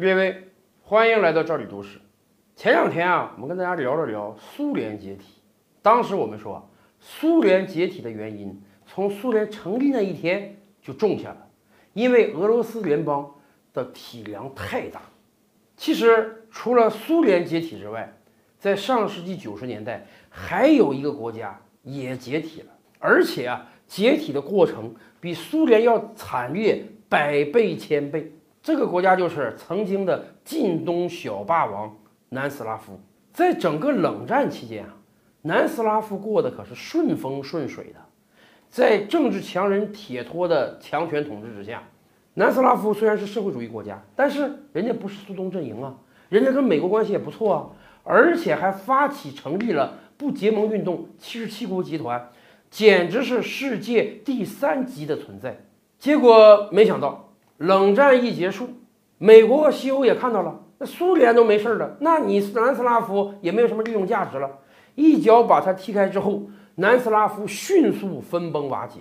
各位，欢迎来到这里读史。前两天啊，我们跟大家聊了聊苏联解体。当时我们说，苏联解体的原因从苏联成立那一天就种下了，因为俄罗斯联邦的体量太大。其实，除了苏联解体之外，在上世纪九十年代，还有一个国家也解体了，而且啊，解体的过程比苏联要惨烈百倍千倍。这个国家就是曾经的近东小霸王南斯拉夫。在整个冷战期间啊，南斯拉夫过得可是顺风顺水的。在政治强人铁托的强权统治之下，南斯拉夫虽然是社会主义国家，但是人家不是苏东阵营啊，人家跟美国关系也不错啊。而且还发起成立了不结盟运动，七十七国集团，简直是世界第三级的存在。结果没想到，冷战一结束，美国和西欧也看到了，那苏联都没事了，那你南斯拉夫也没有什么利用价值了，一脚把他踢开之后，南斯拉夫迅速分崩瓦解。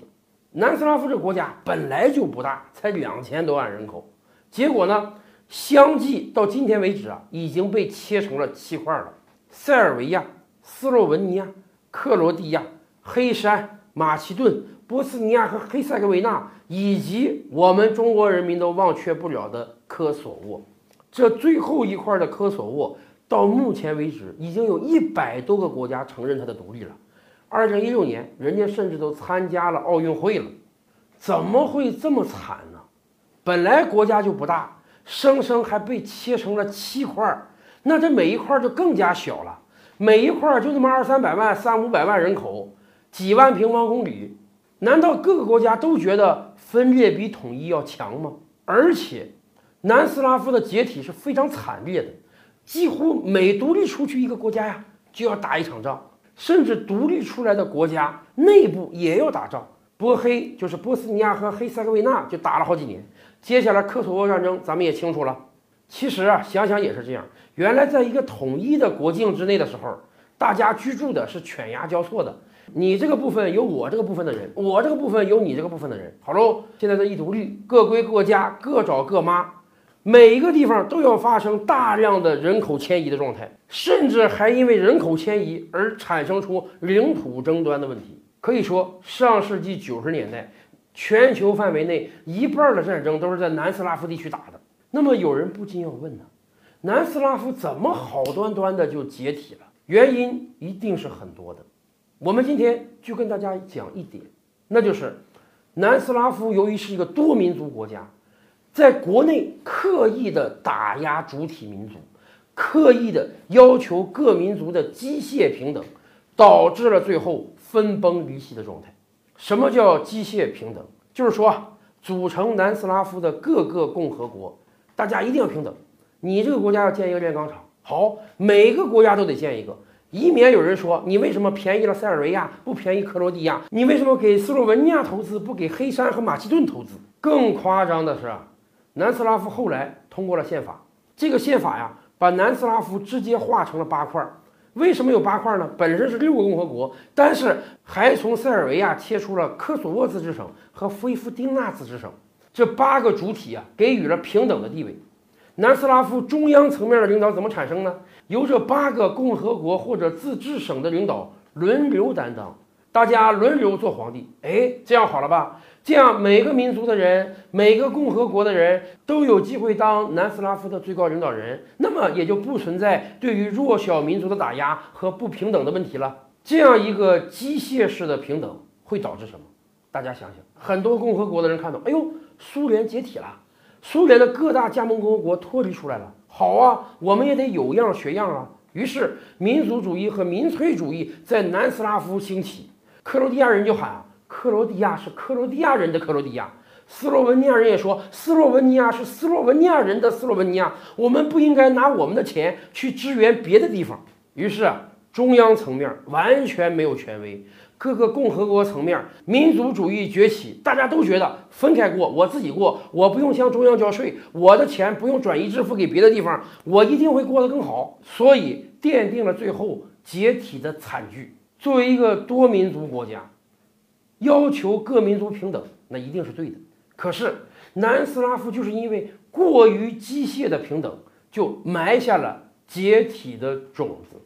南斯拉夫这个国家本来就不大，才两千多万人口，结果呢？相继到今天为止啊，已经被切成了七块了：塞尔维亚、斯洛文尼亚、克罗地亚、黑山、马其顿、波斯尼亚和黑塞哥维纳，以及我们中国人民都忘却不了的科索沃。这最后一块的科索沃，到目前为止已经有一百多个国家承认它的独立了。二零一六年，人家甚至都参加了奥运会了。怎么会这么惨呢？本来国家就不大。生生还被切成了七块，那这每一块就更加小了。每一块就那么二三百万、三五百万人口，几万平方公里，难道各个国家都觉得分裂比统一要强吗？而且，南斯拉夫的解体是非常惨烈的，几乎每独立出去一个国家呀，就要打一场仗，甚至独立出来的国家内部也要打仗。波黑就是波斯尼亚和黑塞哥维那就打了好几年。接下来科索沃战争，咱们也清楚了。其实啊，想想也是这样。原来在一个统一的国境之内的时候，大家居住的是犬牙交错的。你这个部分有我这个部分的人，我这个部分有你这个部分的人。好喽，现在这一独立，各归各家，各找各妈，每一个地方都要发生大量的人口迁移的状态，甚至还因为人口迁移而产生出领土争端的问题。可以说，上世纪九十年代。全球范围内一半的战争都是在南斯拉夫地区打的。那么有人不禁要问呢：南斯拉夫怎么好端端的就解体了？原因一定是很多的。我们今天就跟大家讲一点，那就是南斯拉夫由于是一个多民族国家，在国内刻意的打压主体民族，刻意的要求各民族的机械平等，导致了最后分崩离析的状态。什么叫机械平等？就是说，组成南斯拉夫的各个共和国，大家一定要平等。你这个国家要建一个炼钢厂，好，每个国家都得建一个，以免有人说你为什么便宜了塞尔维亚，不便宜克罗地亚？你为什么给斯洛文尼亚投资，不给黑山和马其顿投资？更夸张的是，南斯拉夫后来通过了宪法，这个宪法呀，把南斯拉夫直接划成了八块。为什么有八块呢？本身是六个共和国，但是还从塞尔维亚切出了科索沃自治省和菲夫丁纳自治省，这八个主体啊，给予了平等的地位。南斯拉夫中央层面的领导怎么产生呢？由这八个共和国或者自治省的领导轮流担当。大家轮流做皇帝，哎，这样好了吧？这样每个民族的人、每个共和国的人都有机会当南斯拉夫的最高领导人，那么也就不存在对于弱小民族的打压和不平等的问题了。这样一个机械式的平等会导致什么？大家想想，很多共和国的人看到，哎呦，苏联解体了，苏联的各大加盟共和国脱离出来了，好啊，我们也得有样学样啊。于是，民族主义和民粹主义在南斯拉夫兴起。克罗地亚人就喊啊，克罗地亚是克罗地亚人的克罗地亚。斯洛文尼亚人也说，斯洛文尼亚是斯洛文尼亚人的斯洛文尼亚。我们不应该拿我们的钱去支援别的地方。于是，中央层面完全没有权威，各个共和国层面民族主义崛起，大家都觉得分开过，我自己过，我不用向中央交税，我的钱不用转移支付给别的地方，我一定会过得更好。所以奠定了最后解体的惨剧。作为一个多民族国家，要求各民族平等，那一定是对的。可是南斯拉夫就是因为过于机械的平等就埋下了解体的种子。